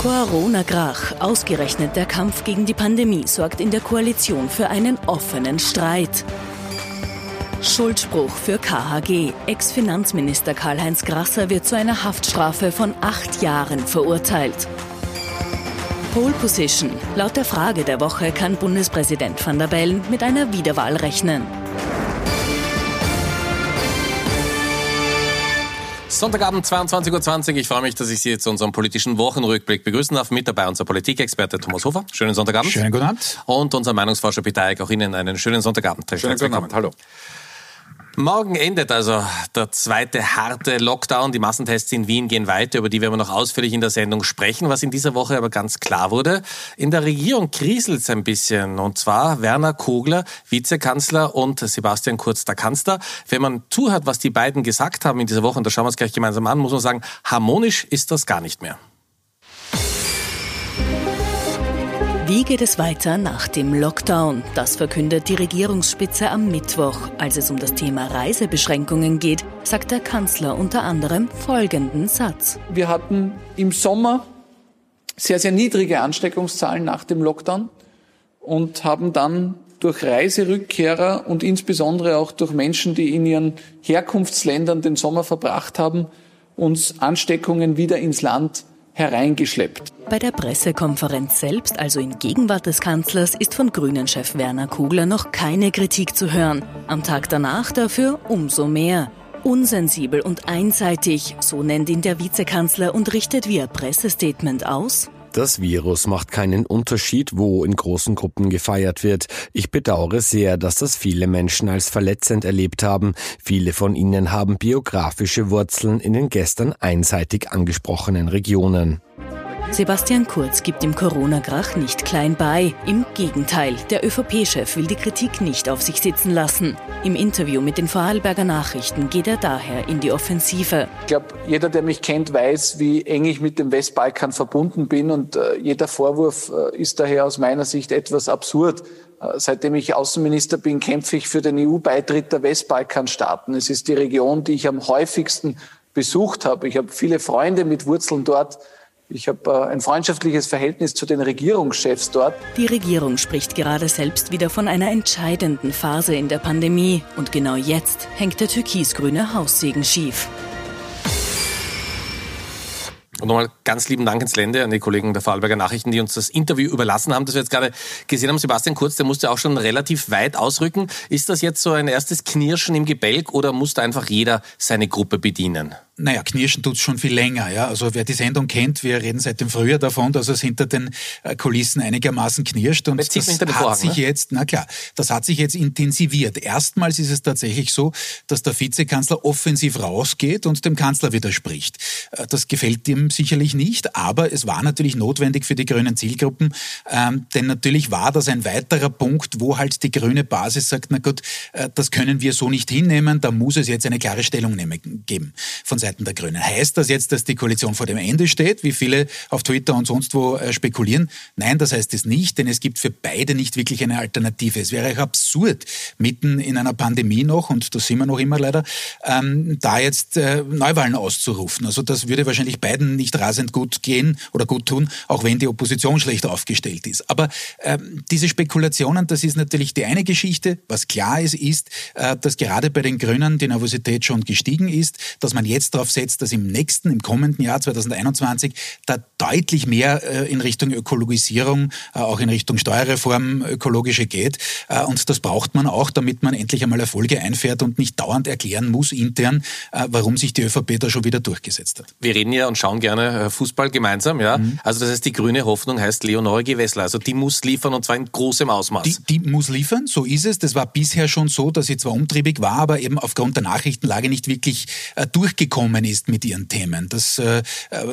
Corona-Grach. Ausgerechnet der Kampf gegen die Pandemie sorgt in der Koalition für einen offenen Streit. Schuldspruch für KHG. Ex-Finanzminister Karl-Heinz Grasser wird zu einer Haftstrafe von acht Jahren verurteilt. Pole Position. Laut der Frage der Woche kann Bundespräsident van der Bellen mit einer Wiederwahl rechnen. Sonntagabend 22.20 Uhr. Ich freue mich, dass ich Sie zu unserem politischen Wochenrückblick begrüßen darf. Mit dabei unser Politikexperte Thomas Hofer. Schönen Sonntagabend. Schönen guten Abend. Und unser Meinungsforscher Peter Eick. Auch Ihnen einen schönen Sonntagabend. Schönen guten Abend. Hallo. Morgen endet also der zweite harte Lockdown. Die Massentests in Wien gehen weiter, über die werden wir noch ausführlich in der Sendung sprechen. Was in dieser Woche aber ganz klar wurde, in der Regierung kriselt es ein bisschen. Und zwar Werner Kogler, Vizekanzler und Sebastian Kurz, der Kanzler. Wenn man zuhört, was die beiden gesagt haben in dieser Woche, und da schauen wir uns gleich gemeinsam an, muss man sagen, harmonisch ist das gar nicht mehr. Wie geht es weiter nach dem Lockdown? Das verkündet die Regierungsspitze am Mittwoch. Als es um das Thema Reisebeschränkungen geht, sagt der Kanzler unter anderem folgenden Satz. Wir hatten im Sommer sehr, sehr niedrige Ansteckungszahlen nach dem Lockdown und haben dann durch Reiserückkehrer und insbesondere auch durch Menschen, die in ihren Herkunftsländern den Sommer verbracht haben, uns Ansteckungen wieder ins Land hereingeschleppt. Bei der Pressekonferenz selbst, also in Gegenwart des Kanzlers, ist von Grünen-Chef Werner Kugler noch keine Kritik zu hören. Am Tag danach dafür umso mehr. Unsensibel und einseitig, so nennt ihn der Vizekanzler und richtet via Pressestatement aus. Das Virus macht keinen Unterschied, wo in großen Gruppen gefeiert wird. Ich bedauere sehr, dass das viele Menschen als verletzend erlebt haben. Viele von ihnen haben biografische Wurzeln in den gestern einseitig angesprochenen Regionen. Sebastian Kurz gibt dem Corona-Grach nicht klein bei. Im Gegenteil, der ÖVP-Chef will die Kritik nicht auf sich sitzen lassen. Im Interview mit den Vorarlberger Nachrichten geht er daher in die Offensive. Ich glaube, jeder, der mich kennt, weiß, wie eng ich mit dem Westbalkan verbunden bin und äh, jeder Vorwurf äh, ist daher aus meiner Sicht etwas absurd. Äh, seitdem ich Außenminister bin, kämpfe ich für den EU-Beitritt der Westbalkanstaaten. Es ist die Region, die ich am häufigsten besucht habe. Ich habe viele Freunde mit Wurzeln dort. Ich habe äh, ein freundschaftliches Verhältnis zu den Regierungschefs dort. Die Regierung spricht gerade selbst wieder von einer entscheidenden Phase in der Pandemie. Und genau jetzt hängt der türkisgrüne Haussegen schief. Und nochmal ganz lieben Dank ins Lände an die Kollegen der Vorarlberger Nachrichten, die uns das Interview überlassen haben, das wir jetzt gerade gesehen haben. Sebastian Kurz, der musste auch schon relativ weit ausrücken. Ist das jetzt so ein erstes Knirschen im Gebälk oder musste einfach jeder seine Gruppe bedienen? Naja, knirschen tut's schon viel länger. Ja. Also wer die Sendung kennt, wir reden seit dem Frühjahr davon, dass es hinter den äh, Kulissen einigermaßen knirscht. Und das hat Vorhang, sich ne? jetzt, na klar, das hat sich jetzt intensiviert. Erstmals ist es tatsächlich so, dass der Vizekanzler offensiv rausgeht und dem Kanzler widerspricht. Äh, das gefällt ihm sicherlich nicht, aber es war natürlich notwendig für die grünen Zielgruppen, ähm, denn natürlich war das ein weiterer Punkt, wo halt die grüne Basis sagt, na gut, äh, das können wir so nicht hinnehmen, da muss es jetzt eine klare Stellungnahme geben von Seiten Seiten der Grünen. Heißt das jetzt, dass die Koalition vor dem Ende steht, wie viele auf Twitter und sonst wo äh, spekulieren? Nein, das heißt es nicht, denn es gibt für beide nicht wirklich eine Alternative. Es wäre auch absurd, mitten in einer Pandemie noch, und das sind wir noch immer leider, ähm, da jetzt äh, Neuwahlen auszurufen. Also das würde wahrscheinlich beiden nicht rasend gut gehen oder gut tun, auch wenn die Opposition schlecht aufgestellt ist. Aber ähm, diese Spekulationen, das ist natürlich die eine Geschichte. Was klar ist, ist, äh, dass gerade bei den Grünen die Nervosität schon gestiegen ist, dass man jetzt darauf setzt, dass im nächsten, im kommenden Jahr 2021 da deutlich mehr äh, in Richtung Ökologisierung, äh, auch in Richtung Steuerreform ökologische geht. Äh, und das braucht man auch, damit man endlich einmal Erfolge einfährt und nicht dauernd erklären muss intern, warum sich die ÖVP da schon wieder durchgesetzt hat. Wir reden ja und schauen gerne Fußball gemeinsam, ja. Mhm. Also das heißt, die grüne Hoffnung heißt Leonore Gewessler. Also die muss liefern und zwar in großem Ausmaß. Die, die muss liefern, so ist es. Das war bisher schon so, dass sie zwar umtriebig war, aber eben aufgrund der Nachrichtenlage nicht wirklich durchgekommen gekommen ist mit ihren Themen. Das äh,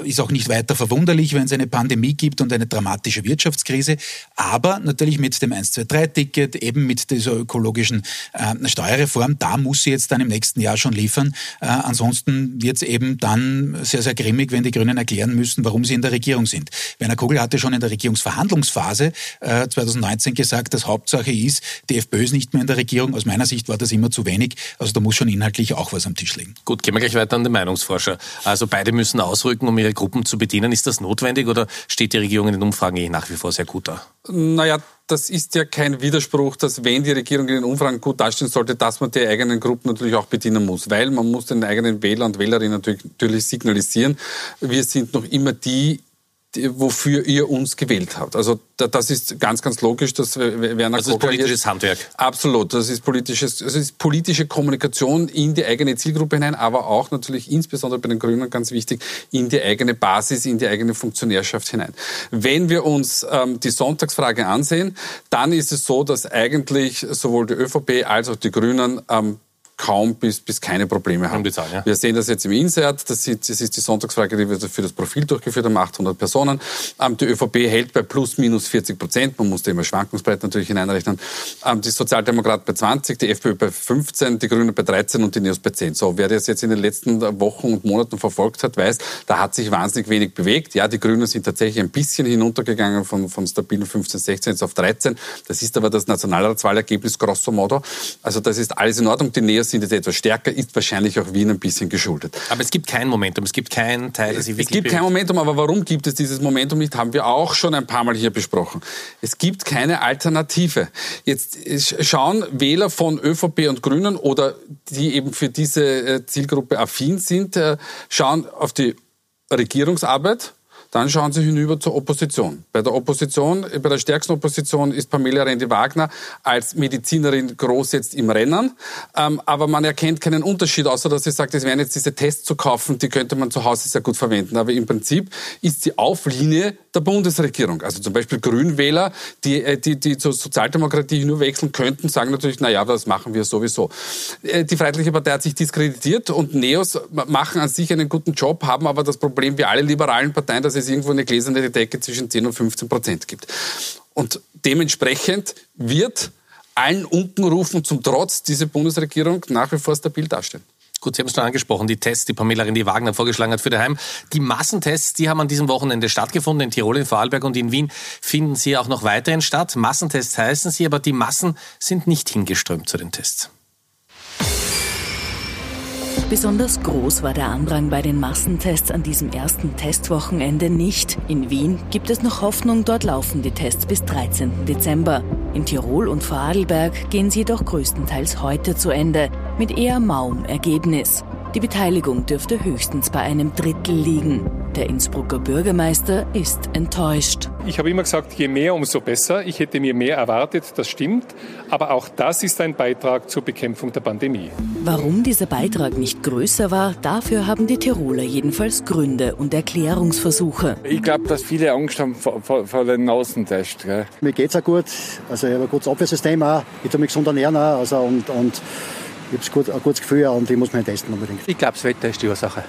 ist auch nicht weiter verwunderlich, wenn es eine Pandemie gibt und eine dramatische Wirtschaftskrise. Aber natürlich mit dem 1-2-3-Ticket, eben mit dieser ökologischen äh, Steuerreform, da muss sie jetzt dann im nächsten Jahr schon liefern. Äh, ansonsten wird es eben dann sehr, sehr grimmig, wenn die Grünen erklären müssen, warum sie in der Regierung sind. Werner Kogel hatte schon in der Regierungsverhandlungsphase äh, 2019 gesagt, dass Hauptsache ist, die FPÖ ist nicht mehr in der Regierung. Aus meiner Sicht war das immer zu wenig. Also da muss schon inhaltlich auch was am Tisch liegen. Gut, gehen wir gleich weiter an den Meinungsforscher. Also beide müssen ausrücken, um ihre Gruppen zu bedienen. Ist das notwendig oder steht die Regierung in den Umfragen eh nach wie vor sehr gut da? Naja, das ist ja kein Widerspruch, dass wenn die Regierung in den Umfragen gut dastehen sollte, dass man die eigenen Gruppen natürlich auch bedienen muss. Weil man muss den eigenen Wähler und Wählerinnen natürlich, signalisieren, wir sind noch immer die wofür ihr uns gewählt habt. Also das ist ganz, ganz logisch, dass Werner Das ist politisches Handwerk. Absolut. Das ist politisches, das ist politische Kommunikation in die eigene Zielgruppe hinein, aber auch natürlich insbesondere bei den Grünen ganz wichtig, in die eigene Basis, in die eigene Funktionärschaft hinein. Wenn wir uns ähm, die Sonntagsfrage ansehen, dann ist es so, dass eigentlich sowohl die ÖVP als auch die Grünen ähm, kaum bis, bis keine Probleme haben. Zahl, ja. Wir sehen das jetzt im Insert, das ist, das ist die Sonntagsfrage, die wir für das Profil durchgeführt haben, 800 Personen. Ähm, die ÖVP hält bei plus minus 40 Prozent, man muss da immer Schwankungsbreite natürlich hineinrechnen. Ähm, die Sozialdemokraten bei 20, die FPÖ bei 15, die Grünen bei 13 und die NEOS bei 10. So, wer das jetzt in den letzten Wochen und Monaten verfolgt hat, weiß, da hat sich wahnsinnig wenig bewegt. Ja, die Grünen sind tatsächlich ein bisschen hinuntergegangen von, von stabilen 15, 16 jetzt auf 13. Das ist aber das Nationalratswahlergebnis grosso modo. Also das ist alles in Ordnung. Die NEOS jetzt etwas stärker, ist wahrscheinlich auch Wien ein bisschen geschuldet. Aber es gibt kein Momentum, es gibt keinen Teil, das ich wirklich... Es gibt kein Momentum, aber warum gibt es dieses Momentum nicht, haben wir auch schon ein paar Mal hier besprochen. Es gibt keine Alternative. Jetzt schauen Wähler von ÖVP und Grünen oder die eben für diese äh, Zielgruppe affin sind, äh, schauen auf die Regierungsarbeit dann schauen Sie hinüber zur Opposition. Bei der Opposition, bei der stärksten Opposition ist Pamela Rendi-Wagner als Medizinerin groß jetzt im Rennen. Ähm, aber man erkennt keinen Unterschied, außer dass sie sagt, es wären jetzt diese Tests zu kaufen, die könnte man zu Hause sehr gut verwenden. Aber im Prinzip ist sie auf Linie der Bundesregierung. Also zum Beispiel Grünwähler, die, äh, die, die zur Sozialdemokratie nur wechseln könnten, sagen natürlich, na ja, das machen wir sowieso. Äh, die Freiheitliche Partei hat sich diskreditiert und Neos machen an sich einen guten Job, haben aber das Problem wie alle liberalen Parteien, dass es irgendwo eine gläserne Decke zwischen 10 und 15 Prozent gibt. Und dementsprechend wird allen Unkenrufen zum Trotz diese Bundesregierung nach wie vor stabil darstellen. Gut, Sie haben es schon angesprochen, die Tests, die Pamela Rendi Wagner vorgeschlagen hat für daheim. Die Massentests, die haben an diesem Wochenende stattgefunden. In Tirol, in Vorarlberg und in Wien finden sie auch noch weiterhin statt. Massentests heißen sie, aber die Massen sind nicht hingeströmt zu den Tests. Besonders groß war der Andrang bei den Massentests an diesem ersten Testwochenende nicht. In Wien gibt es noch Hoffnung, dort laufen die Tests bis 13. Dezember. In Tirol und Vorarlberg gehen sie jedoch größtenteils heute zu Ende, mit eher mauem Ergebnis. Die Beteiligung dürfte höchstens bei einem Drittel liegen. Der Innsbrucker Bürgermeister ist enttäuscht. Ich habe immer gesagt, je mehr, umso besser. Ich hätte mir mehr erwartet, das stimmt. Aber auch das ist ein Beitrag zur Bekämpfung der Pandemie. Warum dieser Beitrag nicht größer war, dafür haben die Tiroler jedenfalls Gründe und Erklärungsversuche. Ich glaube, dass viele Angst haben vor, vor, vor den Außentest. Gell? Mir geht es auch gut. Also ich habe ein gutes Abwehrsystem auch. Ich tue mich gesund ernähren auch. Also und, und ich habe ein gutes Gefühl und ich muss mich testen unbedingt. Ich glaube, das Wetter ist die Ursache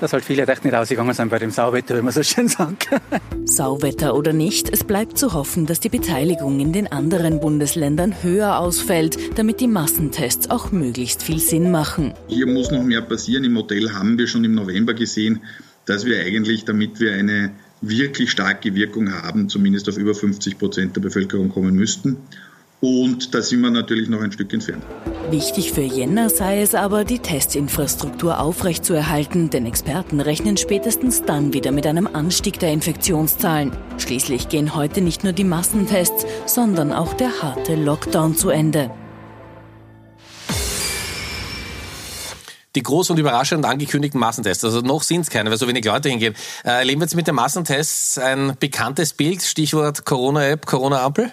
dass halt viele recht nicht rausgegangen sind bei dem Sauwetter, wie man so schön sagt. Sauwetter oder nicht, es bleibt zu hoffen, dass die Beteiligung in den anderen Bundesländern höher ausfällt, damit die Massentests auch möglichst viel Sinn machen. Hier muss noch mehr passieren. Im Modell haben wir schon im November gesehen, dass wir eigentlich, damit wir eine wirklich starke Wirkung haben, zumindest auf über 50 Prozent der Bevölkerung kommen müssten. Und da sind wir natürlich noch ein Stück entfernt. Wichtig für Jänner sei es aber, die Testinfrastruktur aufrechtzuerhalten, denn Experten rechnen spätestens dann wieder mit einem Anstieg der Infektionszahlen. Schließlich gehen heute nicht nur die Massentests, sondern auch der harte Lockdown zu Ende. die groß und überraschend angekündigten Massentests. Also noch sind es keine, weil so wenig Leute hingehen. Äh, erleben wir jetzt mit den Massentests ein bekanntes Bild, Stichwort Corona-App, Corona-Ampel?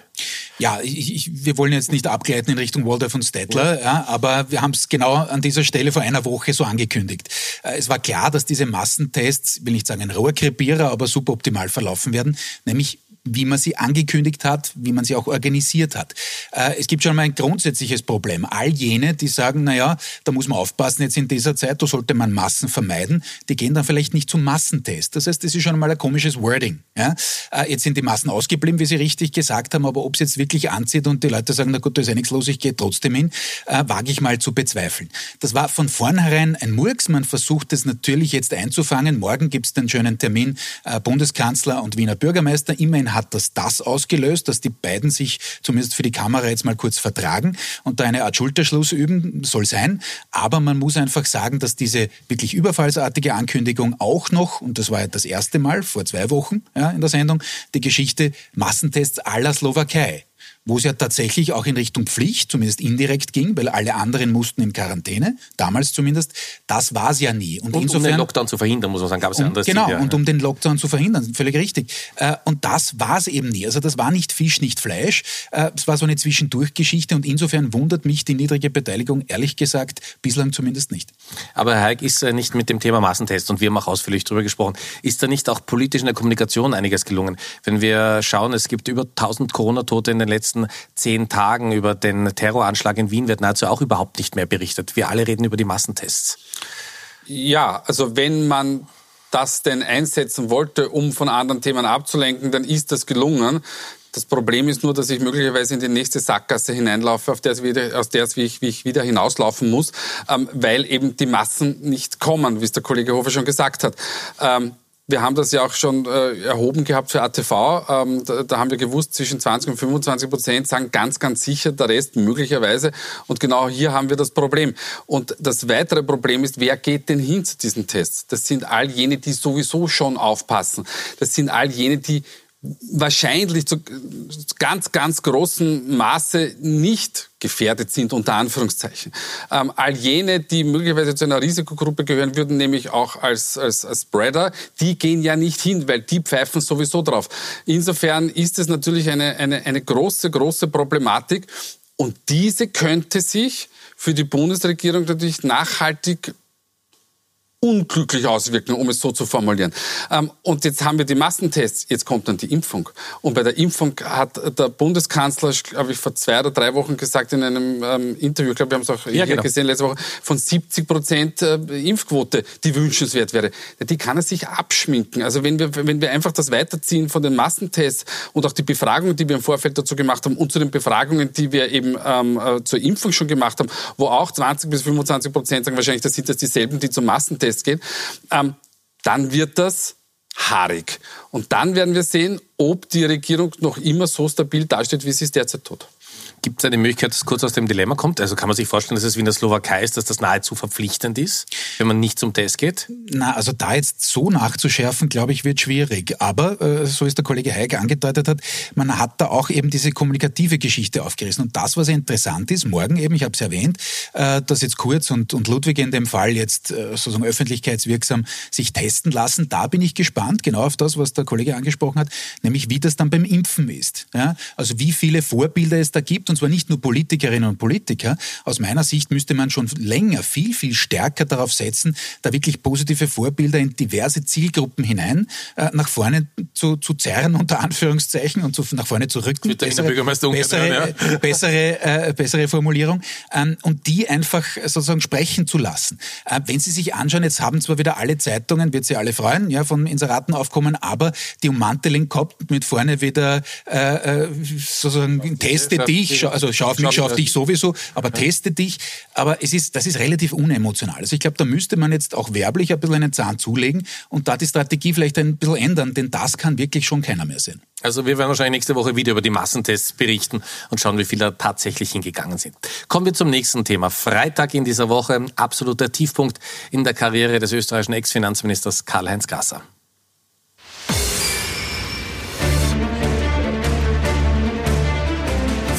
Ja, ich, ich, wir wollen jetzt nicht abgleiten in Richtung Waldorf und Stettler, ja, aber wir haben es genau an dieser Stelle vor einer Woche so angekündigt. Äh, es war klar, dass diese Massentests, will nicht sagen ein Rohrkrepierer, aber suboptimal verlaufen werden, nämlich wie man sie angekündigt hat, wie man sie auch organisiert hat. Äh, es gibt schon mal ein grundsätzliches Problem. All jene, die sagen, na ja, da muss man aufpassen jetzt in dieser Zeit, da sollte man Massen vermeiden, die gehen dann vielleicht nicht zum Massentest. Das heißt, das ist schon mal ein komisches Wording. Ja? Äh, jetzt sind die Massen ausgeblieben, wie Sie richtig gesagt haben, aber ob es jetzt wirklich anzieht und die Leute sagen, na gut, da ist ja nichts los, ich gehe trotzdem hin, äh, wage ich mal zu bezweifeln. Das war von vornherein ein Murks. Man versucht es natürlich jetzt einzufangen. Morgen gibt es den schönen Termin Bundeskanzler und Wiener Bürgermeister, immer in hat das das ausgelöst, dass die beiden sich zumindest für die Kamera jetzt mal kurz vertragen und da eine Art Schulterschluss üben, soll sein. Aber man muss einfach sagen, dass diese wirklich überfallsartige Ankündigung auch noch, und das war ja das erste Mal vor zwei Wochen ja, in der Sendung, die Geschichte Massentests aller Slowakei wo es ja tatsächlich auch in Richtung Pflicht, zumindest indirekt ging, weil alle anderen mussten in Quarantäne, damals zumindest. Das war es ja nie. Und, und insofern, um den Lockdown zu verhindern, muss man sagen, gab es ja anderes Genau, Ziel, ja. und um den Lockdown zu verhindern, völlig richtig. Äh, und das war es eben nie. Also das war nicht Fisch, nicht Fleisch. Äh, es war so eine Zwischendurchgeschichte und insofern wundert mich die niedrige Beteiligung, ehrlich gesagt, bislang zumindest nicht. Aber Herr Heik ist nicht mit dem Thema Massentest und wir haben auch ausführlich darüber gesprochen. Ist da nicht auch politisch in der Kommunikation einiges gelungen? Wenn wir schauen, es gibt über 1000 Corona-Tote in den letzten letzten zehn Tagen über den Terroranschlag in Wien wird nahezu auch überhaupt nicht mehr berichtet. Wir alle reden über die Massentests. Ja, also wenn man das denn einsetzen wollte, um von anderen Themen abzulenken, dann ist das gelungen. Das Problem ist nur, dass ich möglicherweise in die nächste Sackgasse hineinlaufe, auf der es wieder, aus der es wie ich, wie ich wieder hinauslaufen muss, ähm, weil eben die Massen nicht kommen, wie es der Kollege Hofer schon gesagt hat. Ähm, wir haben das ja auch schon äh, erhoben gehabt für ATV. Ähm, da, da, haben wir gewusst, zwischen 20 und 25 Prozent sagen ganz, ganz sicher, der Rest möglicherweise. Und genau hier haben wir das Problem. Und das weitere Problem ist, wer geht denn hin zu diesen Tests? Das sind all jene, die sowieso schon aufpassen. Das sind all jene, die wahrscheinlich zu ganz, ganz großem Maße nicht gefährdet sind, unter Anführungszeichen. Ähm, all jene, die möglicherweise zu einer Risikogruppe gehören würden, nämlich auch als, als, als Spreader, die gehen ja nicht hin, weil die pfeifen sowieso drauf. Insofern ist es natürlich eine, eine, eine große, große Problematik und diese könnte sich für die Bundesregierung natürlich nachhaltig unglücklich auswirken, um es so zu formulieren. Ähm, und jetzt haben wir die Massentests, jetzt kommt dann die Impfung. Und bei der Impfung hat der Bundeskanzler, glaube ich, vor zwei oder drei Wochen gesagt in einem ähm, Interview, ich glaube, wir haben es auch ja, hier genau. gesehen letzte Woche, von 70 Prozent äh, Impfquote, die wünschenswert wäre. Die kann er sich abschminken. Also wenn wir, wenn wir einfach das weiterziehen von den Massentests und auch die Befragungen, die wir im Vorfeld dazu gemacht haben und zu den Befragungen, die wir eben ähm, äh, zur Impfung schon gemacht haben, wo auch 20 bis 25 Prozent sagen, wahrscheinlich das sind das dieselben, die zum Massentest Test geht, ähm, dann wird das haarig. Und dann werden wir sehen, ob die Regierung noch immer so stabil dasteht, wie sie es derzeit tut. Gibt es eine Möglichkeit, dass es kurz aus dem Dilemma kommt? Also kann man sich vorstellen, dass es wie in der Slowakei ist, dass das nahezu verpflichtend ist, wenn man nicht zum Test geht? Na, also da jetzt so nachzuschärfen, glaube ich, wird schwierig. Aber, äh, so ist der Kollege Heik angedeutet hat, man hat da auch eben diese kommunikative Geschichte aufgerissen. Und das, was interessant ist, morgen eben, ich habe es erwähnt, äh, dass jetzt Kurz und, und Ludwig in dem Fall jetzt äh, sozusagen öffentlichkeitswirksam sich testen lassen. Da bin ich gespannt, genau auf das, was der Kollege angesprochen hat, nämlich wie das dann beim Impfen ist. Ja? Also wie viele Vorbilder es da gibt und zwar nicht nur Politikerinnen und Politiker. Aus meiner Sicht müsste man schon länger viel, viel stärker darauf setzen, da wirklich positive Vorbilder in diverse Zielgruppen hinein äh, nach vorne zu, zu zerren, unter Anführungszeichen, und zu, nach vorne zu rücken. Bessere, bessere, ja. bessere, äh, bessere Formulierung. Ähm, und die einfach sozusagen sprechen zu lassen. Äh, wenn Sie sich anschauen, jetzt haben zwar wieder alle Zeitungen, wird Sie alle freuen, ja, von Inseraten aufkommen, aber die Ummanteling kommt mit vorne wieder äh, äh sozusagen teste dich, schau, also schau auf mich, schau auf dich sowieso, aber teste dich. Aber es ist, das ist relativ unemotional. Also ich glaube, da müsste man jetzt auch werblich ein bisschen einen Zahn zulegen und da die Strategie vielleicht ein bisschen ändern, denn das kann wirklich schon keiner mehr sehen. Also wir werden wahrscheinlich nächste Woche wieder über die Massentests berichten und schauen, wie viele da tatsächlich hingegangen sind. Kommen wir zum nächsten Thema. Freitag in dieser Woche, absoluter Tiefpunkt in der Karriere des österreichischen Ex-Finanzministers Karl-Heinz Gasser.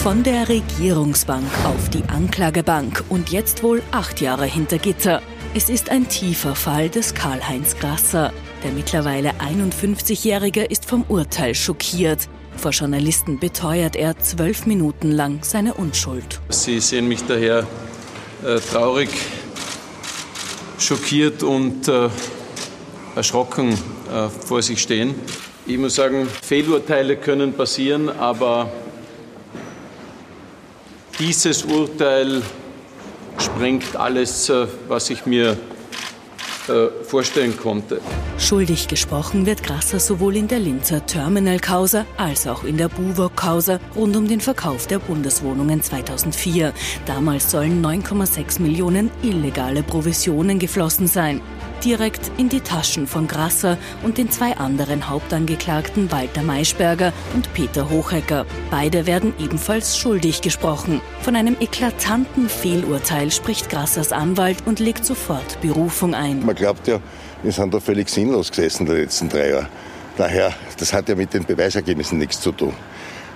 Von der Regierungsbank auf die Anklagebank und jetzt wohl acht Jahre hinter Gitter. Es ist ein tiefer Fall des Karl-Heinz Grasser. Der mittlerweile 51-Jährige ist vom Urteil schockiert. Vor Journalisten beteuert er zwölf Minuten lang seine Unschuld. Sie sehen mich daher äh, traurig, schockiert und äh, erschrocken äh, vor sich stehen. Ich muss sagen, Fehlurteile können passieren, aber dieses Urteil sprengt alles, äh, was ich mir äh, vorstellen konnte. Schuldig gesprochen wird Grasser sowohl in der Linzer Terminal-Causa als auch in der Buwok-Causa rund um den Verkauf der Bundeswohnungen 2004. Damals sollen 9,6 Millionen illegale Provisionen geflossen sein. Direkt in die Taschen von Grasser und den zwei anderen Hauptangeklagten Walter Maischberger und Peter Hochecker. Beide werden ebenfalls schuldig gesprochen. Von einem eklatanten Fehlurteil spricht Grassers Anwalt und legt sofort Berufung ein. Man glaubt ja, wir sind da völlig sinnlos gesessen die letzten drei Jahre. Daher, das hat ja mit den Beweisergebnissen nichts zu tun.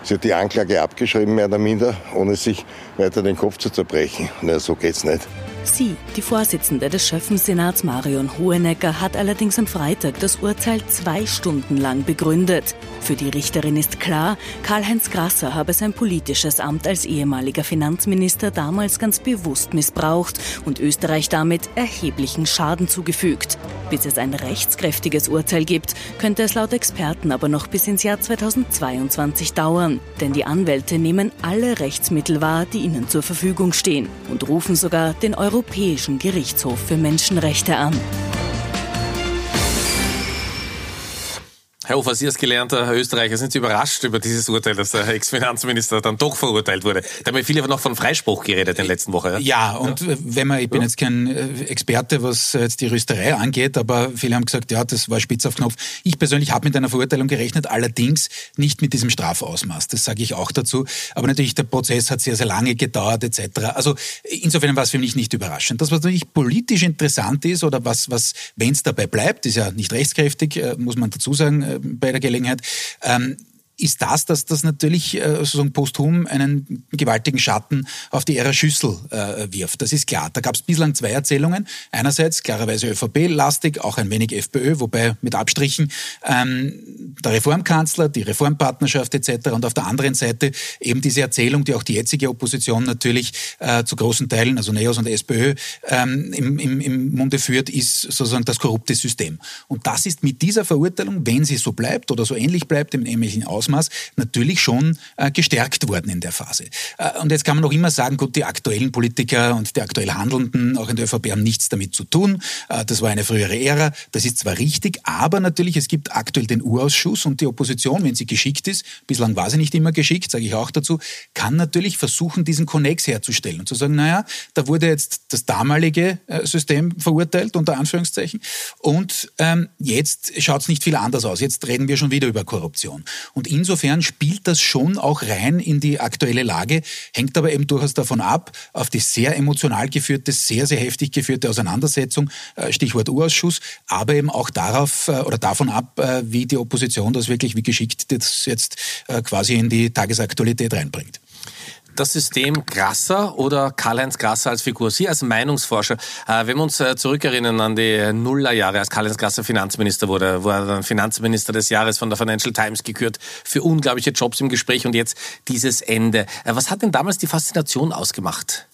Sie hat die Anklage abgeschrieben, mehr oder minder, ohne sich weiter den Kopf zu zerbrechen. Na, so geht's nicht. Sie, die Vorsitzende des Schöffensenats Marion Hohenecker, hat allerdings am Freitag das Urteil zwei Stunden lang begründet. Für die Richterin ist klar, Karl-Heinz Grasser habe sein politisches Amt als ehemaliger Finanzminister damals ganz bewusst missbraucht und Österreich damit erheblichen Schaden zugefügt. Bis es ein rechtskräftiges Urteil gibt, könnte es laut Experten aber noch bis ins Jahr 2022 dauern. Denn die Anwälte nehmen alle Rechtsmittel wahr, die ihnen zur Verfügung stehen und rufen sogar den Europäischen Gerichtshof für Menschenrechte an. Herr Hofer, Sie als gelernter Österreicher, sind Sie überrascht über dieses Urteil, dass der Ex-Finanzminister dann doch verurteilt wurde? Da haben ja viele noch von Freispruch geredet in den letzten Wochen. Ja, ja und ja. wenn man, ich bin ja. jetzt kein äh, Experte, was jetzt die Rüsterei angeht, aber viele haben gesagt, ja, das war spitz auf Knopf. Ich persönlich habe mit einer Verurteilung gerechnet, allerdings nicht mit diesem Strafausmaß. Das sage ich auch dazu. Aber natürlich, der Prozess hat sehr, sehr lange gedauert, etc. Also insofern war es für mich nicht überraschend. Das, was natürlich politisch interessant ist oder was, was wenn es dabei bleibt, ist ja nicht rechtskräftig, äh, muss man dazu sagen, bei der Gelegenheit. Ähm, ist das, dass das natürlich äh, sozusagen posthum einen gewaltigen Schatten auf die Ära Schüssel äh, wirft. Das ist klar. Da gab es bislang zwei Erzählungen. Einerseits klarerweise ÖVP-lastig, auch ein wenig FPÖ, wobei mit Abstrichen ähm, der Reformkanzler, die Reformpartnerschaft etc. Und auf der anderen Seite eben diese Erzählung, die auch die jetzige Opposition natürlich äh, zu großen Teilen, also NEOS und SPÖ, ähm, im, im, im Munde führt, ist sozusagen das korrupte System. Und das ist mit dieser Verurteilung, wenn sie so bleibt oder so ähnlich bleibt, im ähnlichen Ausmaß, Ausmaß natürlich schon äh, gestärkt worden in der Phase. Äh, und jetzt kann man noch immer sagen, gut, die aktuellen Politiker und die aktuell Handelnden, auch in der ÖVP, haben nichts damit zu tun. Äh, das war eine frühere Ära. Das ist zwar richtig, aber natürlich, es gibt aktuell den Urausschuss und die Opposition, wenn sie geschickt ist, bislang war sie nicht immer geschickt, sage ich auch dazu, kann natürlich versuchen, diesen Konnex herzustellen und zu sagen, naja, da wurde jetzt das damalige System verurteilt, unter Anführungszeichen, und ähm, jetzt schaut es nicht viel anders aus. Jetzt reden wir schon wieder über Korruption. Und insofern spielt das schon auch rein in die aktuelle Lage, hängt aber eben durchaus davon ab, auf die sehr emotional geführte, sehr, sehr heftig geführte Auseinandersetzung, äh, Stichwort Urausschuss, aber eben auch darauf äh, oder davon ab, äh, wie die Opposition das wirklich, wie geschickt das jetzt quasi in die Tagesaktualität reinbringt das System Grasser oder Karl-Heinz Grasser als Figur? Sie als Meinungsforscher, äh, wenn wir uns äh, zurückerinnern an die Nullerjahre, als Karl-Heinz Grasser Finanzminister wurde, wurde er dann Finanzminister des Jahres von der Financial Times gekürt für unglaubliche Jobs im Gespräch und jetzt dieses Ende. Äh, was hat denn damals die Faszination ausgemacht?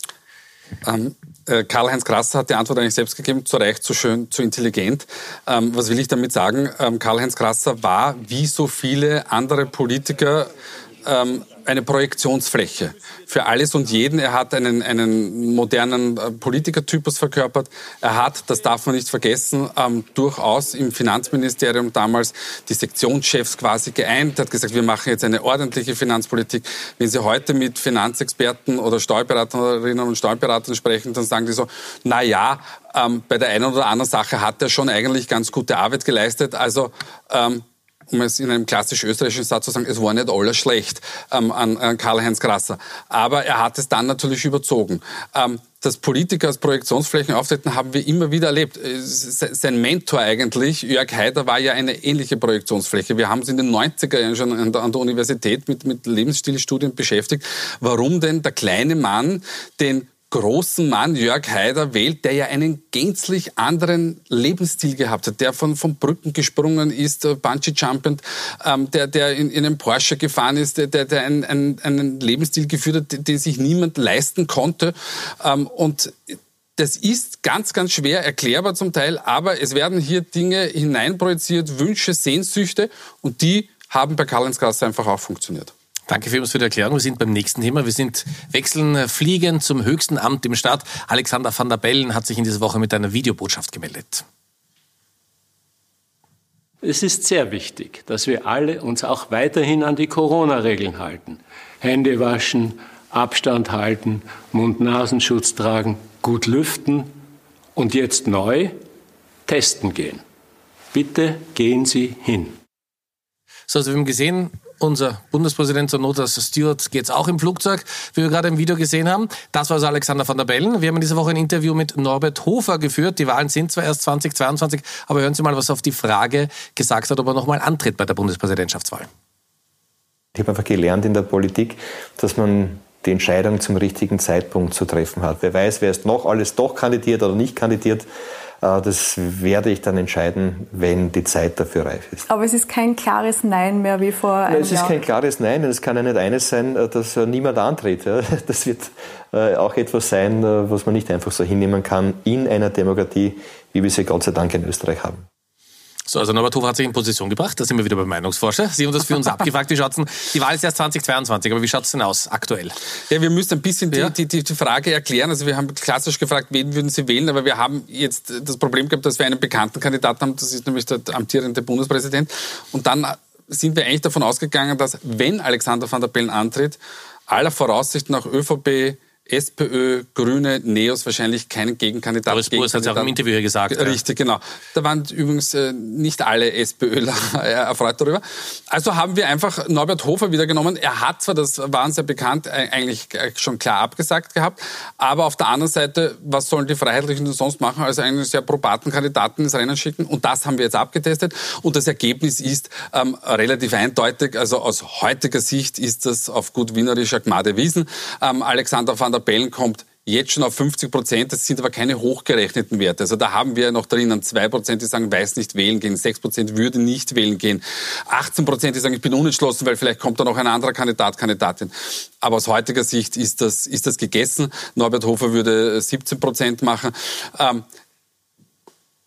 Ähm, äh, Karl-Heinz Grasser hat die Antwort eigentlich selbst gegeben, zu reich, zu schön, zu intelligent. Ähm, was will ich damit sagen? Ähm, Karl-Heinz Grasser war, wie so viele andere Politiker, ähm, eine Projektionsfläche für alles und jeden. Er hat einen, einen modernen äh, Politikertypus verkörpert. Er hat, das darf man nicht vergessen, ähm, durchaus im Finanzministerium damals die Sektionschefs quasi geeint, hat gesagt, wir machen jetzt eine ordentliche Finanzpolitik. Wenn Sie heute mit Finanzexperten oder Steuerberaterinnen und Steuerberatern sprechen, dann sagen die so, na ja, ähm, bei der einen oder anderen Sache hat er schon eigentlich ganz gute Arbeit geleistet. Also ähm, um es in einem klassisch österreichischen Satz zu sagen, es war nicht alles schlecht ähm, an, an Karl-Heinz Grasser. Aber er hat es dann natürlich überzogen. Ähm, dass Politiker als Projektionsflächen auftreten, haben wir immer wieder erlebt. Äh, sein Mentor eigentlich, Jörg Haider, war ja eine ähnliche Projektionsfläche. Wir haben es in den 90er Jahren schon an der, Universität mit, mit Lebensstilstudien beschäftigt. Warum denn der kleine Mann den großen Mann Jörg Haider wählt, der ja einen gänzlich anderen Lebensstil gehabt hat, der von, von Brücken gesprungen ist, äh, Bungee-Jumpend, ähm, der, der in, in einem Porsche gefahren ist, der, der, einen, einen, einen Lebensstil geführt hat, den, sich niemand leisten konnte. Ähm, und das ist ganz, ganz schwer erklärbar zum Teil, aber es werden hier Dinge hineinprojiziert, Wünsche, Sehnsüchte und die haben bei Karl-Heinz Grasser einfach auch funktioniert. Danke vielmals für die Erklärung. Wir sind beim nächsten Thema. Wir sind wechseln äh, fliegen zum höchsten Amt im Staat. Alexander van der Bellen hat sich in dieser Woche mit einer Videobotschaft gemeldet. Es ist sehr wichtig, dass wir alle uns auch weiterhin an die Corona-Regeln halten. Hände waschen, Abstand halten, Mund-Nasenschutz tragen, gut lüften und jetzt neu testen gehen. Bitte gehen Sie hin. So, also wir haben gesehen, unser Bundespräsident zur Not als Steward geht es auch im Flugzeug, wie wir gerade im Video gesehen haben. Das war also Alexander van der Bellen. Wir haben in dieser Woche ein Interview mit Norbert Hofer geführt. Die Wahlen sind zwar erst 2022, aber hören Sie mal, was er auf die Frage gesagt hat, ob er nochmal antritt bei der Bundespräsidentschaftswahl. Ich habe einfach gelernt in der Politik, dass man die Entscheidung zum richtigen Zeitpunkt zu treffen hat. Wer weiß, wer ist noch alles doch kandidiert oder nicht kandidiert. Äh, das werde ich dann entscheiden, wenn die Zeit dafür reif ist. Aber es ist kein klares Nein mehr wie vor einem Jahr. Es ist kein klares Nein und es kann ja nicht eines sein, äh, dass niemand antritt. Das wird äh, auch etwas sein, was man nicht einfach so hinnehmen kann in einer Demokratie, wie wir sie Gott sei Dank in Österreich haben. So, also Norbert Hofer hat sich in Position gebracht. Da sind wir wieder beim Meinungsforscher. Sie haben das für uns abgefragt. Wie schaut's denn? Die Wahl ist erst 2022, aber wie schaut es denn aus aktuell? Ja, wir müssen ein bisschen die, die, die, die Frage erklären. Also wir haben klassisch gefragt, wen würden Sie wählen? Aber wir haben jetzt das Problem gehabt, dass wir einen bekannten Kandidaten haben. Das ist nämlich der amtierende Bundespräsident. Und dann sind wir eigentlich davon ausgegangen, dass wenn Alexander van der Bellen antritt, aller Voraussicht nach ÖVP, SPÖ, Grüne, Neos wahrscheinlich keinen Gegenkandidaten. Boris Burs hat es auch im Interview hier gesagt. Richtig, ja. genau. Da waren übrigens äh, nicht alle SPÖler äh, erfreut darüber. Also haben wir einfach Norbert Hofer wieder genommen. Er hat zwar, das war uns ja bekannt, äh, eigentlich schon klar abgesagt gehabt, aber auf der anderen Seite, was sollen die Freiheitlichen denn sonst machen, als einen sehr probaten Kandidaten ins Rennen schicken? Und das haben wir jetzt abgetestet. Und das Ergebnis ist ähm, relativ eindeutig. Also aus heutiger Sicht ist das auf gut wienerischer Gmade Wiesen. Ähm, Alexander van der Tabellen kommt jetzt schon auf 50 Prozent. Das sind aber keine hochgerechneten Werte. Also da haben wir noch drinnen zwei Prozent, die sagen, weiß nicht wählen gehen. Sechs Prozent würde nicht wählen gehen. 18 Prozent, die sagen, ich bin unentschlossen, weil vielleicht kommt da noch ein anderer Kandidat, Kandidatin. Aber aus heutiger Sicht ist das, ist das gegessen. Norbert Hofer würde 17 Prozent machen. Ähm,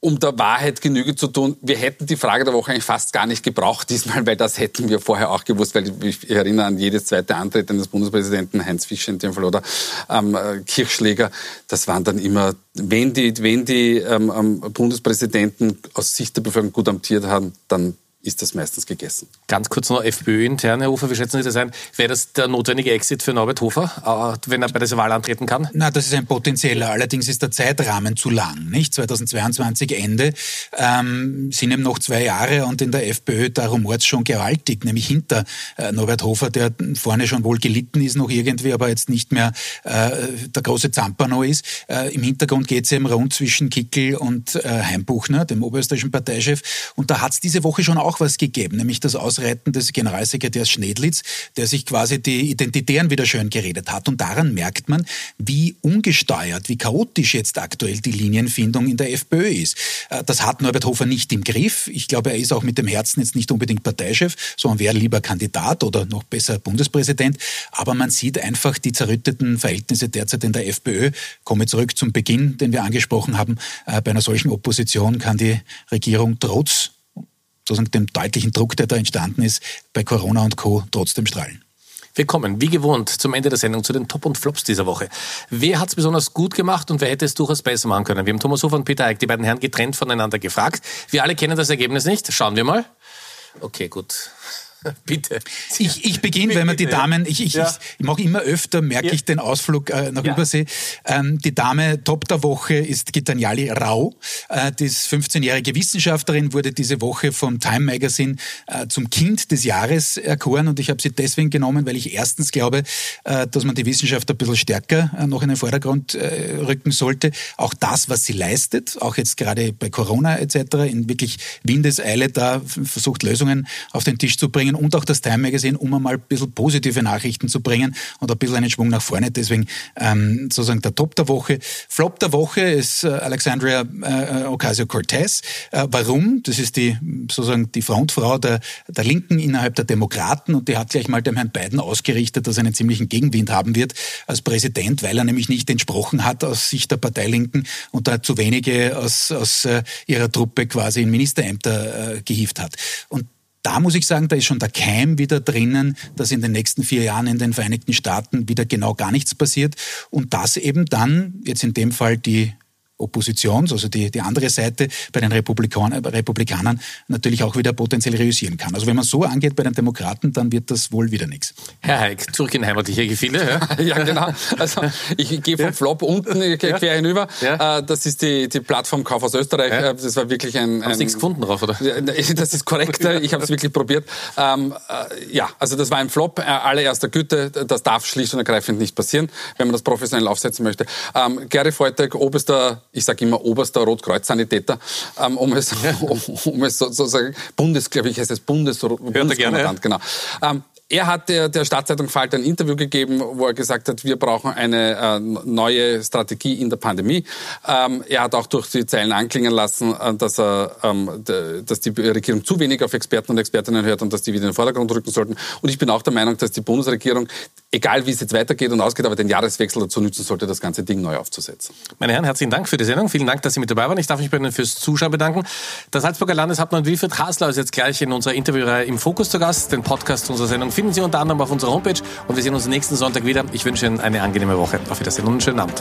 um der Wahrheit Genüge zu tun, wir hätten die Frage der Woche eigentlich fast gar nicht gebraucht diesmal, weil das hätten wir vorher auch gewusst, weil ich, erinnere an jedes zweite Antreten des Bundespräsidenten Heinz Fischer in dem Fall oder ähm, Kirchschläger. Das waren dann immer, wenn die, wenn die ähm, ähm Bundespräsidenten aus Sicht der Bevölkerung gut amtiert haben, dann ist das meistens gegessen. Ganz kurz noch FPÖ-intern, Herr Hofer, wie schätzen Sie das ein? Wäre das der notwendige Exit für Norbert Hofer, äh, wenn er bei dieser Wahl antreten kann? Na, das ist ein potenzieller. Allerdings ist der Zeitrahmen zu lang, nicht? 2022 Ende ähm, sind eben noch zwei Jahre und in der FPÖ, da rumort schon gewaltig, nämlich hinter äh, Norbert Hofer, der vorne schon wohl gelitten ist noch irgendwie, aber jetzt nicht mehr äh, der große Zampano ist. Äh, Im Hintergrund geht es eben rund zwischen Kickel und äh, Heimbuchner, dem oberösterreichischen Parteichef. Und da hat es diese Woche schon auch auch was gegeben, nämlich das Ausreiten des Generalsekretärs Schnedlitz, der sich quasi die Identitären wieder schön geredet hat. Und daran merkt man, wie ungesteuert, wie chaotisch jetzt aktuell die Linienfindung in der FPÖ ist. Äh, das hat Norbert Hofer nicht im Griff. Ich glaube, er ist auch mit dem Herzen jetzt nicht unbedingt Parteichef, sondern wäre lieber Kandidat oder noch besser Bundespräsident. Aber man sieht einfach die zerrütteten Verhältnisse derzeit in der FPÖ. Komme zurück zum Beginn, den wir angesprochen haben. Äh, bei einer solchen Opposition kann die Regierung trotz sozusagen dem deutlichen Druck, der da entstanden ist, bei Corona und Co. trotzdem strahlen. Wir kommen, wie gewohnt, zum Ende der Sendung zu den Top und Flops dieser Woche. Wer hat es besonders gut gemacht und wer hätte es durchaus besser machen können? Wir haben Thomas Hofer und Peter Eick, die beiden Herren getrennt voneinander gefragt. Wir alle kennen das Ergebnis nicht. Schauen wir mal. Okay, gut. Bitte. Ich, ich beginne, wenn man die Damen, ich, ich, ja. ich, mache immer öfter, merke ja. ich den Ausflug äh, nach ja. Übersee. Ähm, die Dame Top der Woche ist Gitanjali Rau. Äh, die 15-jährige Wissenschaftlerin wurde diese Woche vom Time Magazine äh, zum Kind des Jahres erkoren und ich habe sie deswegen genommen, weil ich erstens glaube, äh, dass man die Wissenschaft ein bisschen stärker äh, noch in den Vordergrund äh, rücken sollte. Auch das, was sie leistet, auch jetzt gerade bei Corona etc., in wirklich Windeseile da versucht, Lösungen auf den Tisch zu bringen bringen und auch das Time Magazine, um einmal ein bisschen positive Nachrichten zu bringen und ein bisschen einen Schwung nach vorne. Deswegen ähm, sozusagen der Top der Woche. Flop der Woche ist äh, Alexandria äh, Ocasio-Cortez. Äh, warum? Das ist die sozusagen die Frontfrau der, der Linken innerhalb der Demokraten und die hat gleich mal dem Herrn Biden ausgerichtet, dass er einen ziemlichen Gegenwind haben wird als Präsident, weil er nämlich nicht entsprochen hat aus Sicht der Parteilinken und da zu wenige aus, aus äh, ihrer Truppe quasi in Ministerämter äh, gehievt hat. Und da muss ich sagen, da ist schon der Keim wieder drinnen, dass in den nächsten vier Jahren in den Vereinigten Staaten wieder genau gar nichts passiert. Und dass eben dann, jetzt in dem Fall die Oppositions, also die, die andere Seite bei den Republikan Republikanern natürlich auch wieder potenziell reüssieren kann. Also wenn man so angeht bei den Demokraten, dann wird das wohl wieder nichts. Herr Heik, zurück in heimatliche Gefühle. Ja, ja genau. Also ich gehe vom ja. Flop unten quer ja. hinüber. Ja. Äh, das ist die, die Plattform Kauf aus Österreich. Ja. Das war wirklich ein... Hast du nichts gefunden drauf, oder? Das ist korrekt. Ich habe es wirklich probiert. Ähm, äh, ja, also das war ein Flop äh, allererster Güte. Das darf schlicht und ergreifend nicht passieren, wenn man das professionell aufsetzen möchte. Ähm, Gary Freutag, oberster, ich sage immer oberster Rotkreuz-Sanitäter, ähm, um es, um, um es sozusagen, Bundes, glaube ich, heißt es Bundes, Bundeskommandant, genau. Ähm, er hat der, der Stadtzeitung Falter ein Interview gegeben, wo er gesagt hat, wir brauchen eine äh, neue Strategie in der Pandemie. Ähm, er hat auch durch die Zeilen anklingen lassen, äh, dass, er, ähm, dass die Regierung zu wenig auf Experten und Expertinnen hört und dass die wieder in den Vordergrund rücken sollten. Und ich bin auch der Meinung, dass die Bundesregierung, egal wie es jetzt weitergeht und ausgeht, aber den Jahreswechsel dazu nutzen sollte, das ganze Ding neu aufzusetzen. Meine Herren, herzlichen Dank für die Sendung. Vielen Dank, dass Sie mit dabei waren. Ich darf mich bei Ihnen fürs Zuschauen bedanken. Das Salzburger Landeshauptmann Wilfried Hasler ist jetzt gleich in unserer Interviewreihe im Fokus zu Gast. Den Podcast unserer Sendung finden Sie unter anderem auf unserer Homepage und wir sehen uns nächsten Sonntag wieder. Ich wünsche Ihnen eine angenehme Woche. Auf Wiedersehen und einen schönen Abend.